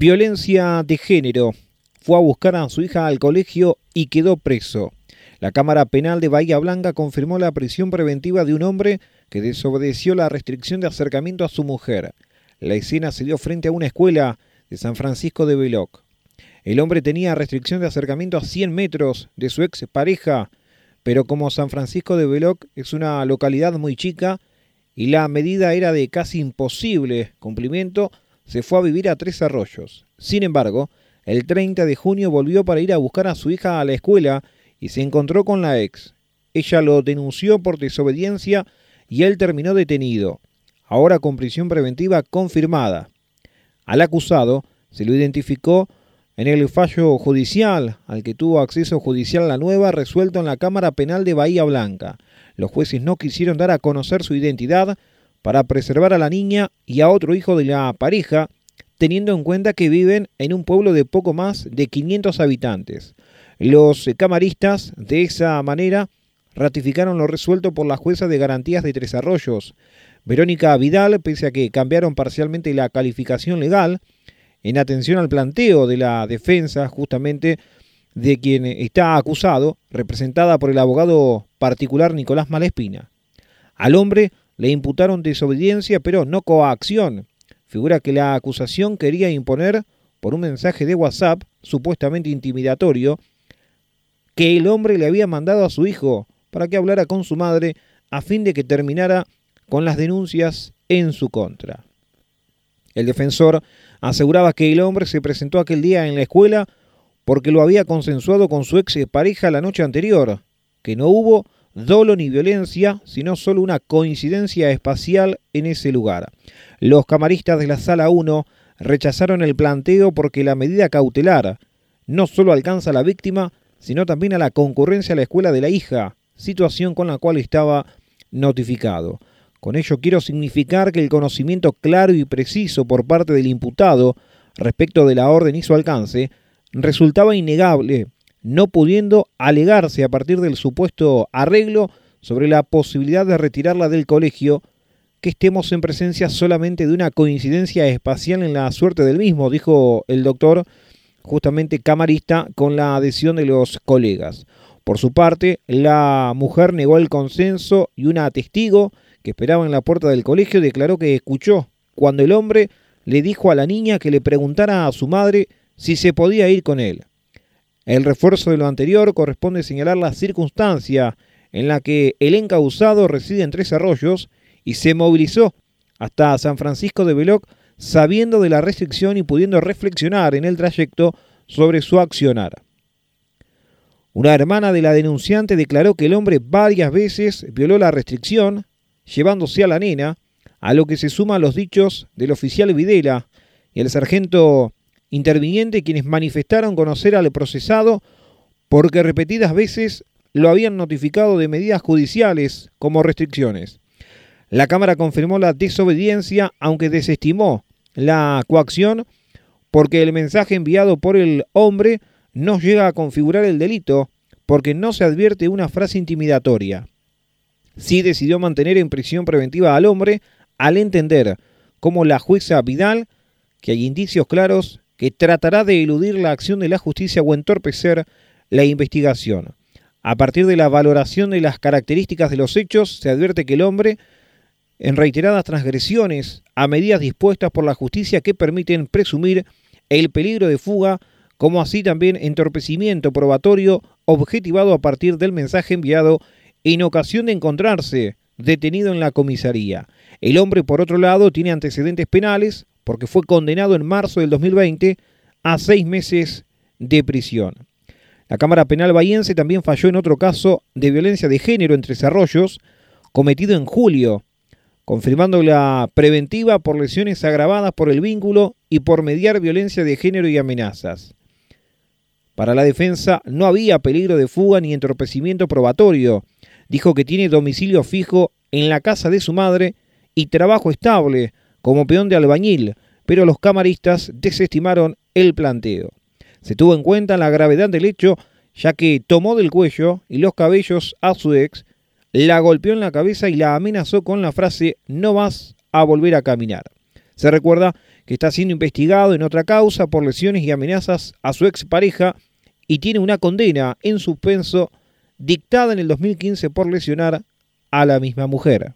Violencia de género. Fue a buscar a su hija al colegio y quedó preso. La Cámara Penal de Bahía Blanca confirmó la prisión preventiva de un hombre que desobedeció la restricción de acercamiento a su mujer. La escena se dio frente a una escuela de San Francisco de Veloc. El hombre tenía restricción de acercamiento a 100 metros de su ex pareja, pero como San Francisco de Veloc es una localidad muy chica y la medida era de casi imposible cumplimiento, se fue a vivir a Tres Arroyos. Sin embargo, el 30 de junio volvió para ir a buscar a su hija a la escuela y se encontró con la ex. Ella lo denunció por desobediencia y él terminó detenido, ahora con prisión preventiva confirmada. Al acusado se lo identificó en el fallo judicial al que tuvo acceso judicial la nueva resuelto en la Cámara Penal de Bahía Blanca. Los jueces no quisieron dar a conocer su identidad para preservar a la niña y a otro hijo de la pareja, teniendo en cuenta que viven en un pueblo de poco más de 500 habitantes. Los camaristas, de esa manera, ratificaron lo resuelto por la jueza de garantías de Tres Arroyos. Verónica Vidal, pese a que cambiaron parcialmente la calificación legal, en atención al planteo de la defensa justamente de quien está acusado, representada por el abogado particular Nicolás Malespina. Al hombre le imputaron desobediencia pero no coacción. Figura que la acusación quería imponer, por un mensaje de WhatsApp supuestamente intimidatorio, que el hombre le había mandado a su hijo para que hablara con su madre a fin de que terminara con las denuncias en su contra. El defensor aseguraba que el hombre se presentó aquel día en la escuela porque lo había consensuado con su ex pareja la noche anterior, que no hubo dolo ni violencia, sino solo una coincidencia espacial en ese lugar. Los camaristas de la sala 1 rechazaron el planteo porque la medida cautelar no solo alcanza a la víctima, sino también a la concurrencia a la escuela de la hija, situación con la cual estaba notificado. Con ello quiero significar que el conocimiento claro y preciso por parte del imputado respecto de la orden y su alcance resultaba innegable, no pudiendo alegarse a partir del supuesto arreglo sobre la posibilidad de retirarla del colegio, que estemos en presencia solamente de una coincidencia espacial en la suerte del mismo, dijo el doctor justamente camarista, con la adhesión de los colegas. Por su parte, la mujer negó el consenso y una testigo que esperaba en la puerta del colegio declaró que escuchó cuando el hombre le dijo a la niña que le preguntara a su madre si se podía ir con él. El refuerzo de lo anterior corresponde señalar la circunstancia en la que el encausado reside en Tres Arroyos y se movilizó hasta San Francisco de Veloc sabiendo de la restricción y pudiendo reflexionar en el trayecto sobre su accionar. Una hermana de la denunciante declaró que el hombre varias veces violó la restricción, llevándose a la nena, a lo que se suman los dichos del oficial Videla y el sargento interviniente quienes manifestaron conocer al procesado porque repetidas veces lo habían notificado de medidas judiciales como restricciones. La Cámara confirmó la desobediencia, aunque desestimó la coacción porque el mensaje enviado por el hombre no llega a configurar el delito porque no se advierte una frase intimidatoria. Sí decidió mantener en prisión preventiva al hombre al entender, como la jueza Vidal, que hay indicios claros que tratará de eludir la acción de la justicia o entorpecer la investigación. A partir de la valoración de las características de los hechos, se advierte que el hombre en reiteradas transgresiones a medidas dispuestas por la justicia que permiten presumir el peligro de fuga, como así también entorpecimiento probatorio objetivado a partir del mensaje enviado en ocasión de encontrarse detenido en la comisaría. El hombre, por otro lado, tiene antecedentes penales porque fue condenado en marzo del 2020 a seis meses de prisión. La Cámara Penal Bahiense también falló en otro caso de violencia de género entre desarrollos cometido en julio confirmando la preventiva por lesiones agravadas por el vínculo y por mediar violencia de género y amenazas. Para la defensa no había peligro de fuga ni entorpecimiento probatorio. Dijo que tiene domicilio fijo en la casa de su madre y trabajo estable como peón de albañil, pero los camaristas desestimaron el planteo. Se tuvo en cuenta la gravedad del hecho, ya que tomó del cuello y los cabellos a su ex la golpeó en la cabeza y la amenazó con la frase no vas a volver a caminar. Se recuerda que está siendo investigado en otra causa por lesiones y amenazas a su expareja y tiene una condena en suspenso dictada en el 2015 por lesionar a la misma mujer.